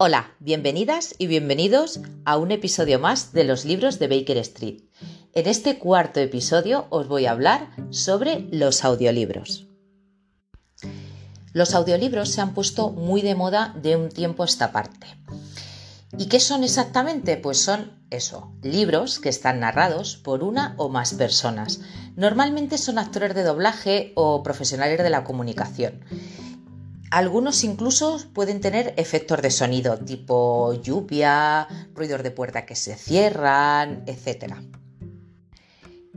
Hola, bienvenidas y bienvenidos a un episodio más de los libros de Baker Street. En este cuarto episodio os voy a hablar sobre los audiolibros. Los audiolibros se han puesto muy de moda de un tiempo a esta parte. ¿Y qué son exactamente? Pues son eso, libros que están narrados por una o más personas. Normalmente son actores de doblaje o profesionales de la comunicación algunos incluso pueden tener efectos de sonido, tipo lluvia, ruidos de puerta que se cierran, etc.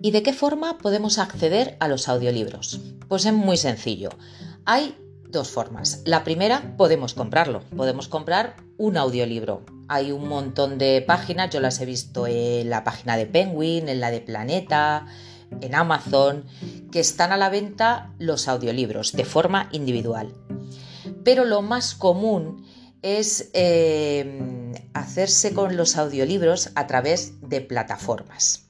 ¿Y de qué forma podemos acceder a los audiolibros? Pues es muy sencillo. Hay dos formas. La primera, podemos comprarlo. Podemos comprar un audiolibro. Hay un montón de páginas, yo las he visto en la página de Penguin, en la de Planeta, en Amazon, que están a la venta los audiolibros de forma individual pero lo más común es eh, hacerse con los audiolibros a través de plataformas.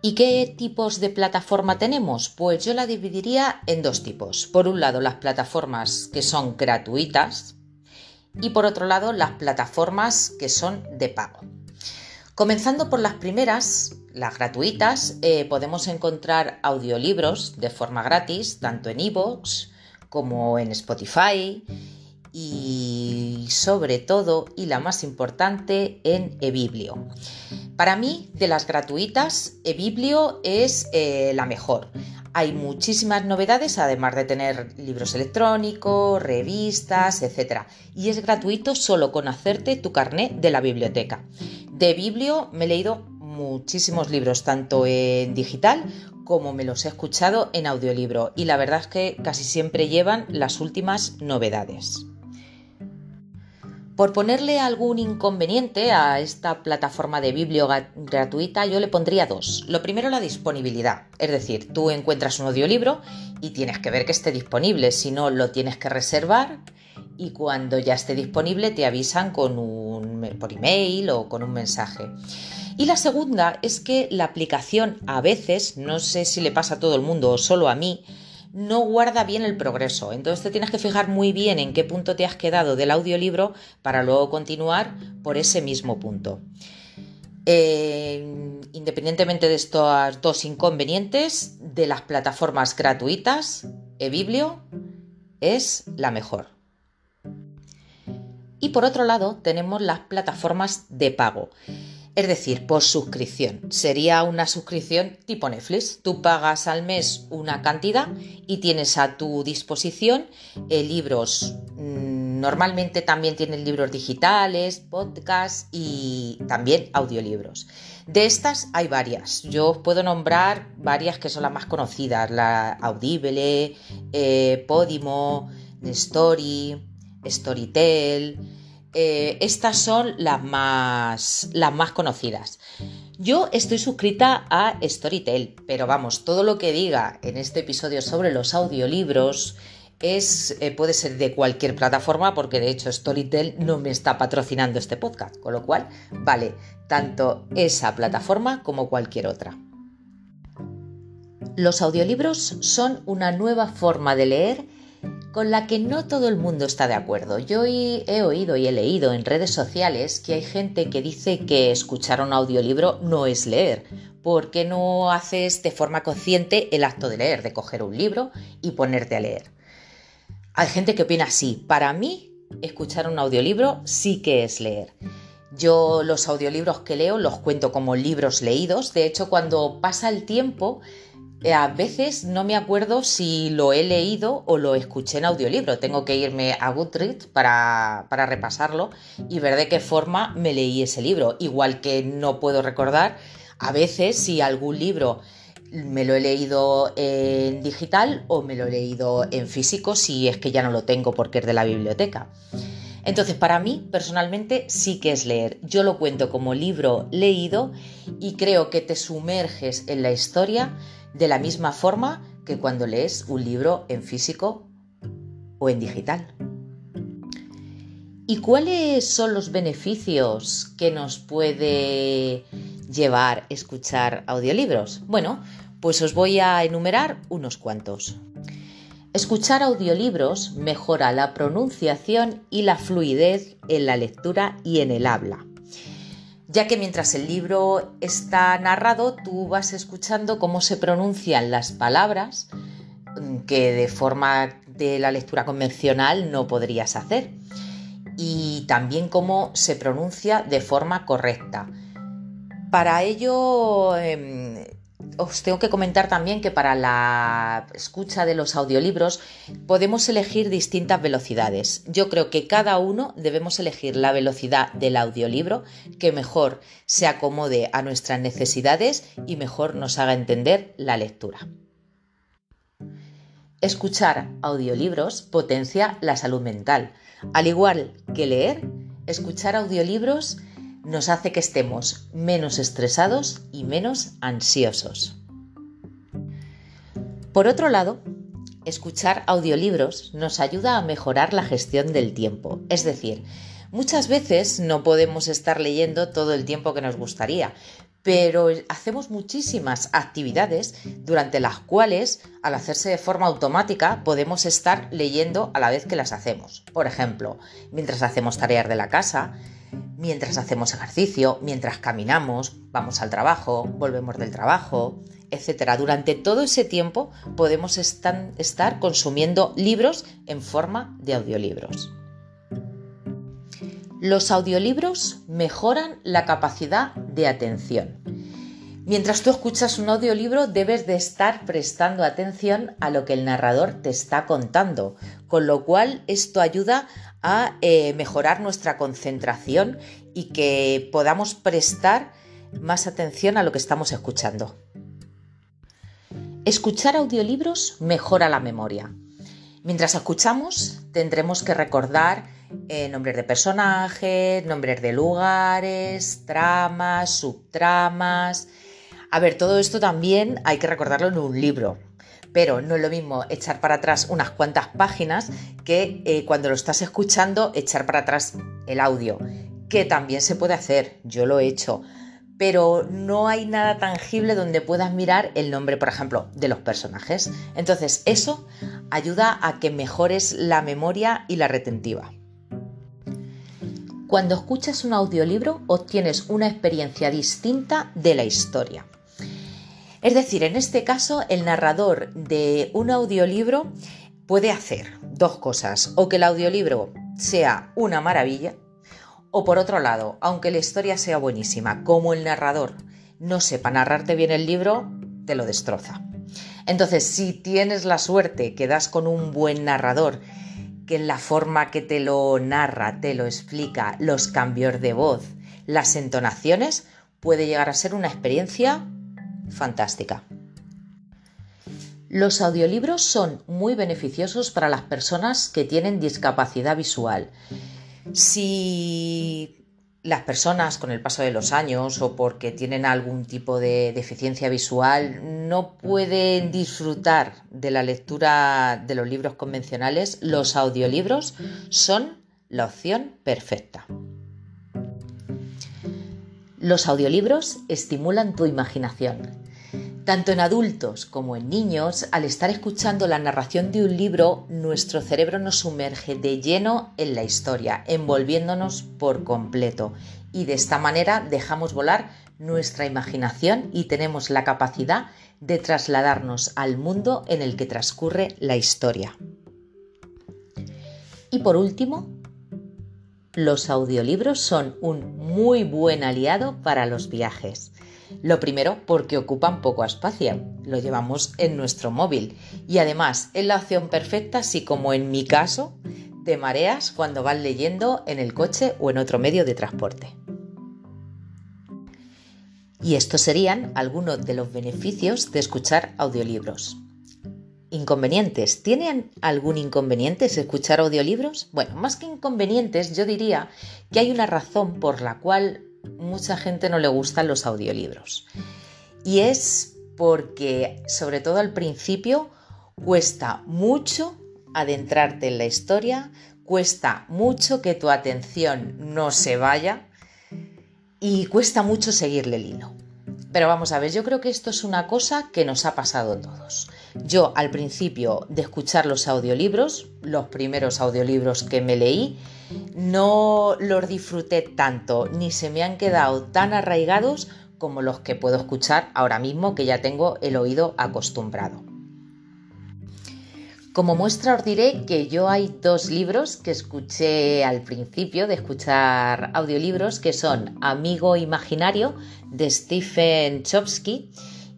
¿Y qué tipos de plataforma tenemos? Pues yo la dividiría en dos tipos. Por un lado, las plataformas que son gratuitas y por otro lado, las plataformas que son de pago. Comenzando por las primeras, las gratuitas, eh, podemos encontrar audiolibros de forma gratis, tanto en iVoox, como en Spotify y sobre todo, y la más importante, en eBiblio. Para mí, de las gratuitas, eBiblio es eh, la mejor. Hay muchísimas novedades, además de tener libros electrónicos, revistas, etc. Y es gratuito solo con hacerte tu carnet de la biblioteca. De Biblio me he leído muchísimos libros, tanto en digital como me los he escuchado en audiolibro y la verdad es que casi siempre llevan las últimas novedades. Por ponerle algún inconveniente a esta plataforma de biblio gratuita, yo le pondría dos. Lo primero, la disponibilidad. Es decir, tú encuentras un audiolibro y tienes que ver que esté disponible, si no lo tienes que reservar y cuando ya esté disponible te avisan con un, por email o con un mensaje. Y la segunda es que la aplicación a veces, no sé si le pasa a todo el mundo o solo a mí, no guarda bien el progreso. Entonces te tienes que fijar muy bien en qué punto te has quedado del audiolibro para luego continuar por ese mismo punto. Eh, independientemente de estos dos inconvenientes, de las plataformas gratuitas, eBiblio es la mejor. Y por otro lado, tenemos las plataformas de pago es decir, por suscripción. Sería una suscripción tipo Netflix. Tú pagas al mes una cantidad y tienes a tu disposición eh, libros. Mm, normalmente también tienen libros digitales, podcasts y también audiolibros. De estas hay varias. Yo os puedo nombrar varias que son las más conocidas: la Audible, eh, Podimo, Story, Storytel. Eh, estas son las más, las más conocidas. Yo estoy suscrita a Storytel, pero vamos, todo lo que diga en este episodio sobre los audiolibros es, eh, puede ser de cualquier plataforma, porque de hecho Storytel no me está patrocinando este podcast, con lo cual vale tanto esa plataforma como cualquier otra. Los audiolibros son una nueva forma de leer con la que no todo el mundo está de acuerdo. Yo he oído y he leído en redes sociales que hay gente que dice que escuchar un audiolibro no es leer, porque no haces de forma consciente el acto de leer, de coger un libro y ponerte a leer. Hay gente que opina así. Para mí, escuchar un audiolibro sí que es leer. Yo los audiolibros que leo los cuento como libros leídos. De hecho, cuando pasa el tiempo, a veces no me acuerdo si lo he leído o lo escuché en audiolibro. Tengo que irme a Goodreads para, para repasarlo y ver de qué forma me leí ese libro. Igual que no puedo recordar a veces si algún libro me lo he leído en digital o me lo he leído en físico si es que ya no lo tengo porque es de la biblioteca. Entonces, para mí, personalmente, sí que es leer. Yo lo cuento como libro leído y creo que te sumerges en la historia de la misma forma que cuando lees un libro en físico o en digital. ¿Y cuáles son los beneficios que nos puede llevar escuchar audiolibros? Bueno, pues os voy a enumerar unos cuantos. Escuchar audiolibros mejora la pronunciación y la fluidez en la lectura y en el habla, ya que mientras el libro está narrado tú vas escuchando cómo se pronuncian las palabras que de forma de la lectura convencional no podrías hacer y también cómo se pronuncia de forma correcta. Para ello em, os tengo que comentar también que para la escucha de los audiolibros podemos elegir distintas velocidades. Yo creo que cada uno debemos elegir la velocidad del audiolibro que mejor se acomode a nuestras necesidades y mejor nos haga entender la lectura. Escuchar audiolibros potencia la salud mental. Al igual que leer, escuchar audiolibros nos hace que estemos menos estresados y menos ansiosos. Por otro lado, escuchar audiolibros nos ayuda a mejorar la gestión del tiempo. Es decir, muchas veces no podemos estar leyendo todo el tiempo que nos gustaría, pero hacemos muchísimas actividades durante las cuales, al hacerse de forma automática, podemos estar leyendo a la vez que las hacemos. Por ejemplo, mientras hacemos tareas de la casa, mientras hacemos ejercicio, mientras caminamos, vamos al trabajo, volvemos del trabajo, etc. Durante todo ese tiempo podemos estar consumiendo libros en forma de audiolibros. Los audiolibros mejoran la capacidad de atención. Mientras tú escuchas un audiolibro debes de estar prestando atención a lo que el narrador te está contando, con lo cual esto ayuda a eh, mejorar nuestra concentración y que podamos prestar más atención a lo que estamos escuchando. Escuchar audiolibros mejora la memoria. Mientras escuchamos tendremos que recordar eh, nombres de personajes, nombres de lugares, tramas, subtramas. A ver, todo esto también hay que recordarlo en un libro, pero no es lo mismo echar para atrás unas cuantas páginas que eh, cuando lo estás escuchando echar para atrás el audio, que también se puede hacer, yo lo he hecho, pero no hay nada tangible donde puedas mirar el nombre, por ejemplo, de los personajes. Entonces, eso ayuda a que mejores la memoria y la retentiva. Cuando escuchas un audiolibro obtienes una experiencia distinta de la historia. Es decir, en este caso el narrador de un audiolibro puede hacer dos cosas, o que el audiolibro sea una maravilla, o por otro lado, aunque la historia sea buenísima, como el narrador no sepa narrarte bien el libro, te lo destroza. Entonces, si tienes la suerte que das con un buen narrador que en la forma que te lo narra, te lo explica, los cambios de voz, las entonaciones, puede llegar a ser una experiencia fantástica. Los audiolibros son muy beneficiosos para las personas que tienen discapacidad visual. Si las personas con el paso de los años o porque tienen algún tipo de deficiencia visual no pueden disfrutar de la lectura de los libros convencionales, los audiolibros son la opción perfecta. Los audiolibros estimulan tu imaginación. Tanto en adultos como en niños, al estar escuchando la narración de un libro, nuestro cerebro nos sumerge de lleno en la historia, envolviéndonos por completo. Y de esta manera dejamos volar nuestra imaginación y tenemos la capacidad de trasladarnos al mundo en el que transcurre la historia. Y por último, los audiolibros son un muy buen aliado para los viajes. Lo primero porque ocupan poco espacio, lo llevamos en nuestro móvil y además es la opción perfecta si como en mi caso te mareas cuando vas leyendo en el coche o en otro medio de transporte. Y estos serían algunos de los beneficios de escuchar audiolibros. Inconvenientes. ¿Tienen algún inconveniente escuchar audiolibros? Bueno, más que inconvenientes, yo diría que hay una razón por la cual mucha gente no le gustan los audiolibros. Y es porque, sobre todo al principio, cuesta mucho adentrarte en la historia, cuesta mucho que tu atención no se vaya y cuesta mucho seguirle el hilo. Pero vamos a ver, yo creo que esto es una cosa que nos ha pasado a todos. Yo al principio de escuchar los audiolibros, los primeros audiolibros que me leí, no los disfruté tanto, ni se me han quedado tan arraigados como los que puedo escuchar ahora mismo que ya tengo el oído acostumbrado. Como muestra os diré que yo hay dos libros que escuché al principio de escuchar audiolibros que son Amigo Imaginario de Stephen Chomsky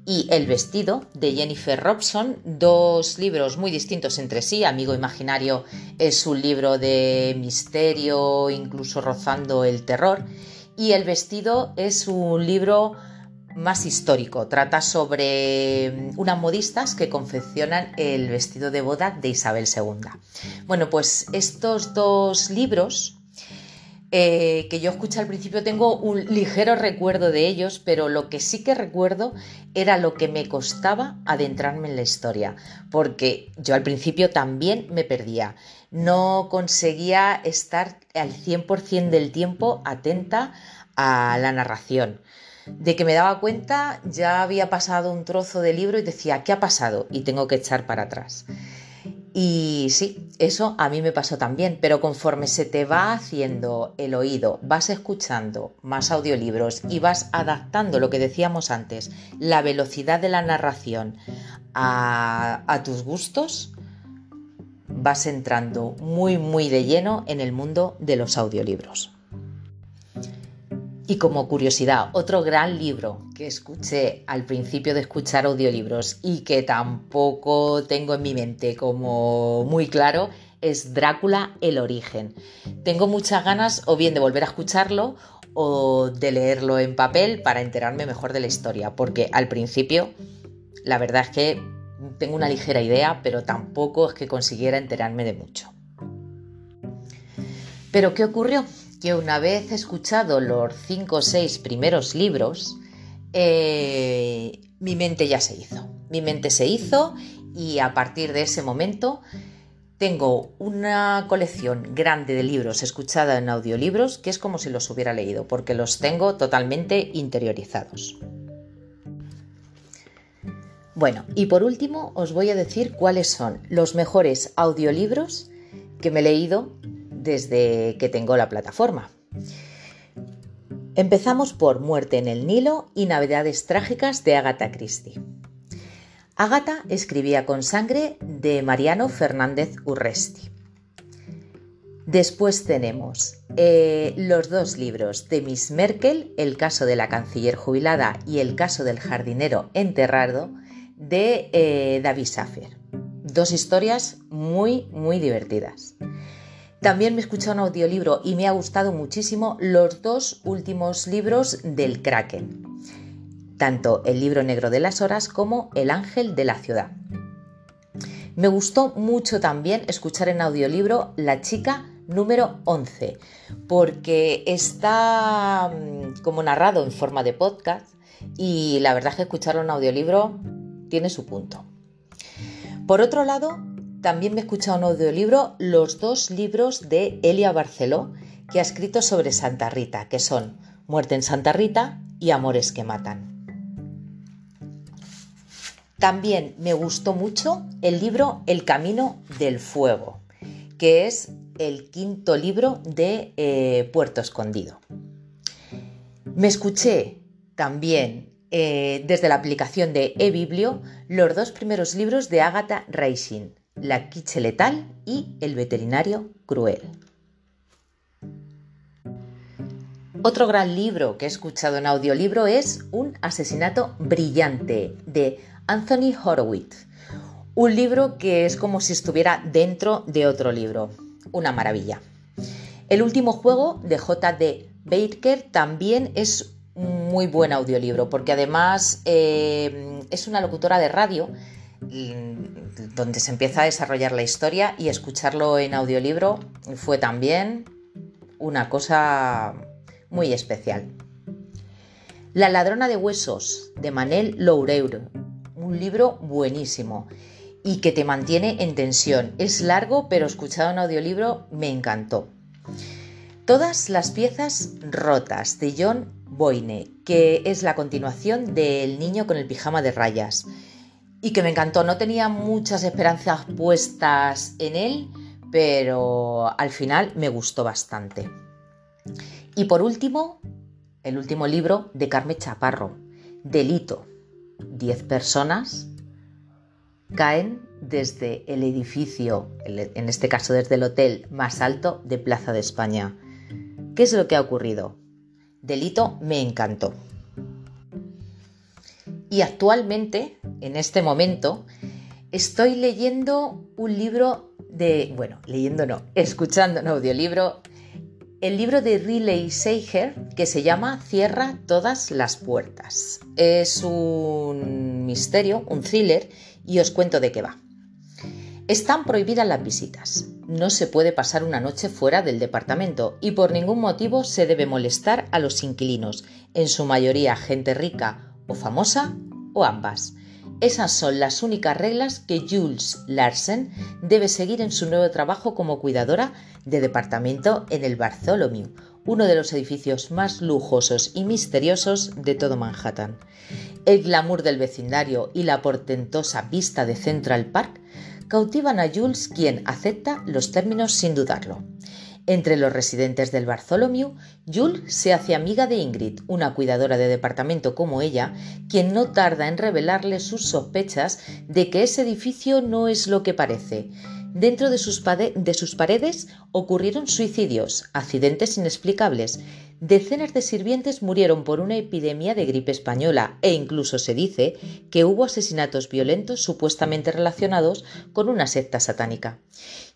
y El vestido de Jennifer Robson, dos libros muy distintos entre sí. Amigo Imaginario es un libro de misterio, incluso rozando el terror, y El vestido es un libro más histórico. Trata sobre mm, unas modistas que confeccionan el vestido de boda de Isabel II. Bueno, pues estos dos libros eh, que yo escuché al principio tengo un ligero recuerdo de ellos, pero lo que sí que recuerdo era lo que me costaba adentrarme en la historia, porque yo al principio también me perdía. No conseguía estar al 100% del tiempo atenta a la narración de que me daba cuenta ya había pasado un trozo de libro y decía, ¿qué ha pasado? Y tengo que echar para atrás. Y sí, eso a mí me pasó también, pero conforme se te va haciendo el oído, vas escuchando más audiolibros y vas adaptando lo que decíamos antes, la velocidad de la narración a, tus gustos, vas entrando muy, muy de lleno en el mundo de los audiolibros. Y como curiosidad, otro gran libro que escuché al principio de escuchar audiolibros y que tampoco tengo en mi mente como muy claro es Drácula el origen. Tengo muchas ganas o bien de volver a escucharlo o de leerlo en papel para enterarme mejor de la historia, porque al principio la verdad es que tengo una ligera idea, pero tampoco es que consiguiera enterarme de mucho. Pero ¿qué ocurrió? Que una vez escuchado los cinco o seis primeros libros, eh, mi mente ya se hizo. Mi mente se hizo y a partir de ese momento tengo una colección grande de libros escuchada en audiolibros que es como si los hubiera leído, porque los tengo totalmente interiorizados. Bueno, y por último os voy a decir cuáles son los mejores audiolibros que me he leído desde que tengo la plataforma. Empezamos por Muerte en el Nilo y Navidades Trágicas de Agatha Christie. Agatha escribía con sangre de Mariano Fernández Urresti. Después tenemos eh, los dos libros de Miss Merkel, El caso de la canciller jubilada y El caso del jardinero enterrado, de eh, David Safer. Dos historias muy, muy divertidas. También me he escuchado un audiolibro y me ha gustado muchísimo los dos últimos libros del Kraken, tanto el libro negro de las horas como El ángel de la ciudad. Me gustó mucho también escuchar en audiolibro La chica número 11, porque está mm, como narrado en forma de podcast y la verdad es que escuchar un audiolibro tiene su punto. Por otro lado, también me he escuchado en audiolibro los dos libros de Elia Barceló que ha escrito sobre Santa Rita, que son Muerte en Santa Rita y Amores que Matan. También me gustó mucho el libro El Camino del Fuego, que es el quinto libro de eh, Puerto Escondido. Me escuché también eh, desde la aplicación de eBiblio los dos primeros libros de Agatha Raisin, la quiche letal y El veterinario cruel. Otro gran libro que he escuchado en audiolibro es Un asesinato brillante de Anthony Horowitz. Un libro que es como si estuviera dentro de otro libro. Una maravilla. El último juego de J.D. Baker también es muy buen audiolibro porque además eh, es una locutora de radio donde se empieza a desarrollar la historia y escucharlo en audiolibro fue también una cosa muy especial. La ladrona de huesos de Manel Loureiro, un libro buenísimo y que te mantiene en tensión. Es largo, pero escuchado en audiolibro me encantó. Todas las piezas rotas de John Boyne, que es la continuación del niño con el pijama de rayas y que me encantó. No tenía muchas esperanzas puestas en él, pero al final me gustó bastante. Y por último, el último libro de Carmen Chaparro, Delito. Diez personas caen desde el edificio, en este caso desde el hotel más alto de Plaza de España. ¿Qué es lo que ha ocurrido? Delito me encantó. Y actualmente, en este momento, estoy leyendo un libro de, bueno, leyendo no, escuchando un audiolibro, el libro de Riley Seiger que se llama Cierra todas las puertas. Es un misterio, un thriller, y os cuento de qué va. Están prohibidas las visitas. No se puede pasar una noche fuera del departamento y por ningún motivo se debe molestar a los inquilinos, en su mayoría gente rica o famosa o ambas. Esas son las únicas reglas que Jules Larsen debe seguir en su nuevo trabajo como cuidadora de departamento en el Bartholomew, uno de los edificios más lujosos y misteriosos de todo Manhattan. El glamour del vecindario y la portentosa vista de Central Park cautivan a Jules, quien acepta los términos sin dudarlo. Entre los residentes del Bartholomew, Jules se hace amiga de Ingrid, una cuidadora de departamento como ella, quien no tarda en revelarle sus sospechas de que ese edificio no es lo que parece. Dentro de sus, de sus paredes ocurrieron suicidios, accidentes inexplicables, decenas de sirvientes murieron por una epidemia de gripe española e incluso se dice que hubo asesinatos violentos supuestamente relacionados con una secta satánica.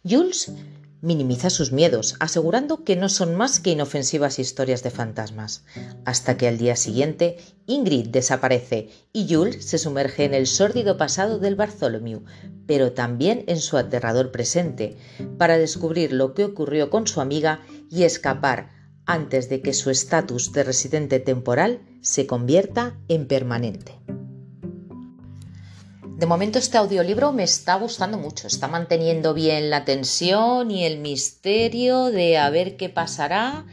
Jules minimiza sus miedos, asegurando que no son más que inofensivas historias de fantasmas, hasta que al día siguiente Ingrid desaparece y Jules se sumerge en el sórdido pasado del Bartholomew, pero también en su aterrador presente, para descubrir lo que ocurrió con su amiga y escapar antes de que su estatus de residente temporal se convierta en permanente. De momento este audiolibro me está gustando mucho, está manteniendo bien la tensión y el misterio de a ver qué pasará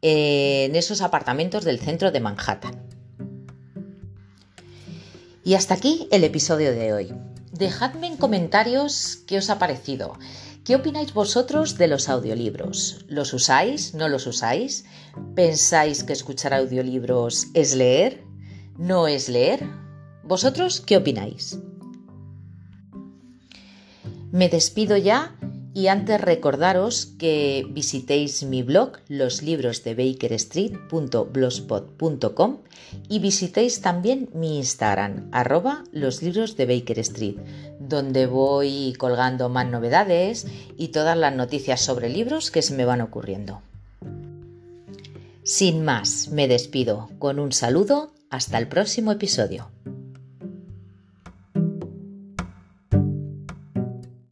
en esos apartamentos del centro de Manhattan. Y hasta aquí el episodio de hoy. Dejadme en comentarios qué os ha parecido. ¿Qué opináis vosotros de los audiolibros? ¿Los usáis? ¿No los usáis? ¿Pensáis que escuchar audiolibros es leer? ¿No es leer? ¿Vosotros qué opináis? Me despido ya y antes recordaros que visitéis mi blog loslibros-de-baker-street.blogspot.com y visitéis también mi Instagram arroba los libros de donde voy colgando más novedades y todas las noticias sobre libros que se me van ocurriendo. Sin más, me despido con un saludo hasta el próximo episodio.